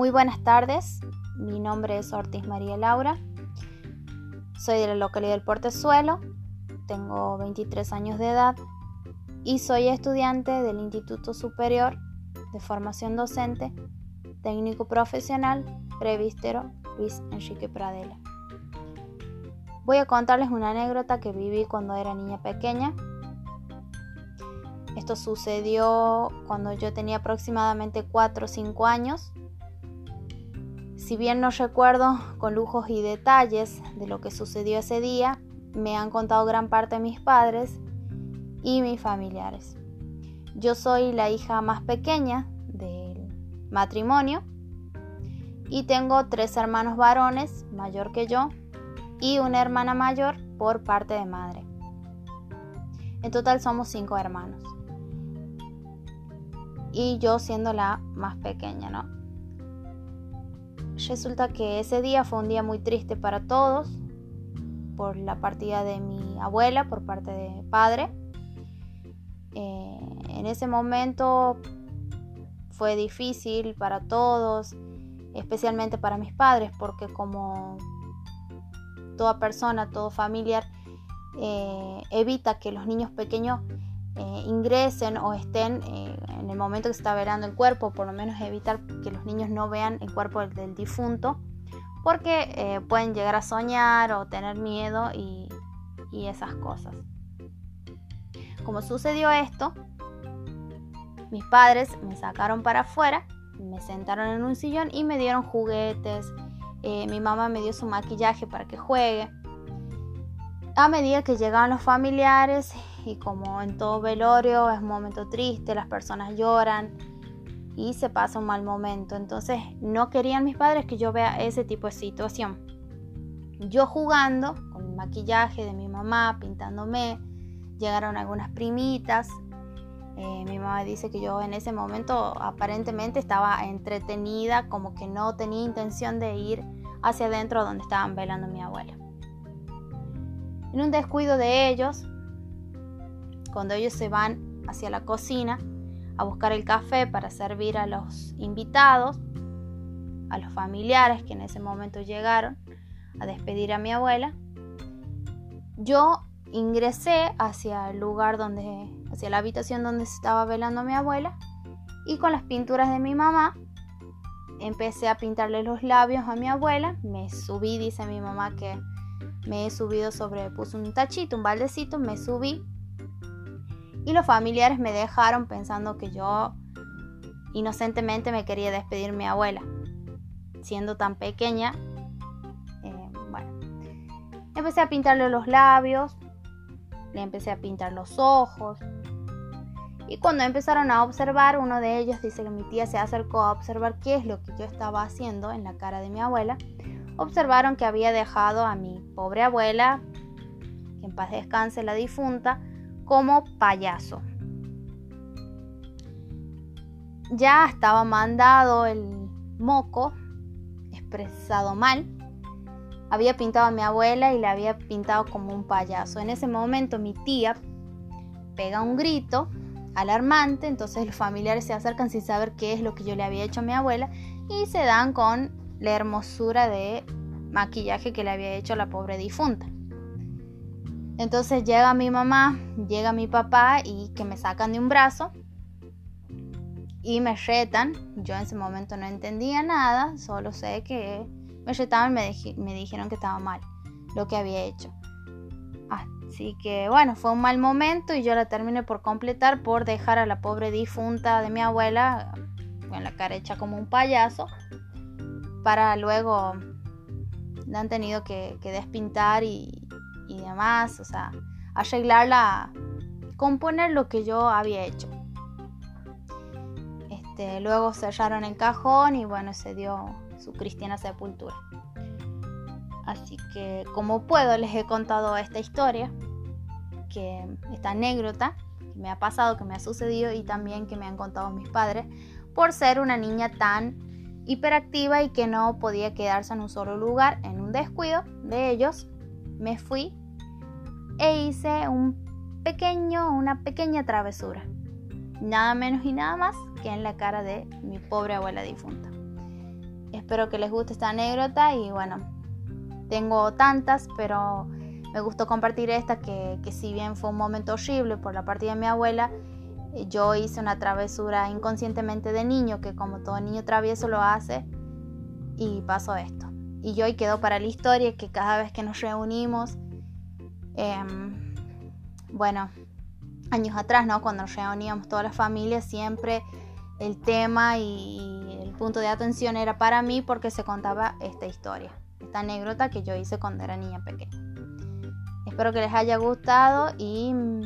Muy buenas tardes, mi nombre es Ortiz María Laura, soy de la localidad del Portezuelo, tengo 23 años de edad y soy estudiante del Instituto Superior de Formación Docente Técnico Profesional Previstero Luis Enrique Pradela. Voy a contarles una anécdota que viví cuando era niña pequeña. Esto sucedió cuando yo tenía aproximadamente 4 o 5 años si bien no recuerdo con lujos y detalles de lo que sucedió ese día, me han contado gran parte mis padres y mis familiares. Yo soy la hija más pequeña del matrimonio y tengo tres hermanos varones, mayor que yo, y una hermana mayor por parte de madre. En total somos cinco hermanos. Y yo siendo la más pequeña, ¿no? Resulta que ese día fue un día muy triste para todos por la partida de mi abuela por parte de padre. Eh, en ese momento fue difícil para todos, especialmente para mis padres, porque como toda persona, todo familiar, eh, evita que los niños pequeños eh, ingresen o estén el momento que se está velando el cuerpo, por lo menos evitar que los niños no vean el cuerpo del, difunto, porque eh, pueden llegar a soñar o tener miedo y, y esas cosas. Como sucedió esto, mis padres me sacaron para afuera, me sentaron en un sillón y me dieron juguetes. mi mamá me dio su maquillaje para que juegue. A medida que llegaban los familiares y como en todo velorio es un momento triste, las personas lloran y se pasa un mal momento. Entonces no querían mis padres que yo vea ese tipo de situación. Yo jugando con el maquillaje de mi mamá, pintándome, llegaron algunas primitas. Eh, mi mamá dice que yo en ese momento aparentemente estaba entretenida, como que no tenía intención de ir hacia adentro donde estaban velando a mi abuela. En un descuido de ellos, cuando ellos se van hacia la cocina a buscar el café para servir a los invitados, a los familiares que en ese momento llegaron a despedir a mi abuela, yo ingresé hacia el lugar donde, hacia la habitación donde se estaba velando mi abuela y con las pinturas de mi mamá empecé a pintarle los labios a mi abuela, me subí, dice mi mamá que me he subido sobre, puse un tachito, un baldecito, me subí y los familiares me dejaron pensando que yo inocentemente me quería despedir mi abuela. Siendo tan pequeña, eh, bueno, empecé a pintarle los labios, le empecé a pintar los ojos. Y cuando empezaron a observar, uno de ellos dice que mi tía se acercó a observar qué es lo que yo estaba haciendo en la cara de mi abuela. Observaron que había dejado a mi pobre abuela, que en paz descanse la difunta, como payaso. Ya estaba mandado el moco, expresado mal. Había pintado a mi abuela y le había pintado como un payaso. En ese momento mi tía pega un grito alarmante, entonces los familiares se acercan sin saber qué es lo que yo le había hecho a mi abuela y se dan con la hermosura de maquillaje que le había hecho la pobre difunta. Entonces llega mi mamá, llega mi papá y que me sacan de un brazo y me retan. Yo en ese momento no entendía nada, solo sé que me retaban y me, dijeron que estaba mal lo que había hecho. Así que bueno, fue un mal momento y yo la terminé por completar por dejar a la pobre difunta de mi abuela con la cara hecha como un payaso para luego la han tenido que despintar y, y demás, o sea, arreglarla, componer lo que yo había hecho. Este, luego cerraron el cajón y bueno, se dio su cristiana sepultura. Así que como puedo les he contado esta historia, que esta anécdota que me ha pasado, que me ha sucedido y también que me han contado mis padres, por ser una niña tan hiperactiva y que no podía quedarse en un solo lugar, en un descuido de ellos, me fui e hice un pequeño, una pequeña travesura. Nada menos y nada más que en la cara de mi pobre abuela difunta. espero que les guste esta anécdota y bueno, tengo tantas, pero me gustó compartir esta que, que si bien fue un momento horrible por la partida de mi abuela, yo hice una travesura inconscientemente de niño, que como todo niño travieso lo hace, y pasó esto. Y hoy quedó para la historia que cada vez que nos reunimos, em, bueno, años atrás, ¿no? Cuando nos reuníamos toda la familia, siempre el tema y el punto de atención era para mí porque se contaba esta historia, esta anécdota que yo hice cuando era niña pequeña. Espero que les haya gustado y mm,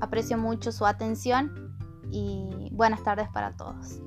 aprecio mucho su atención y buenas tardes para todos.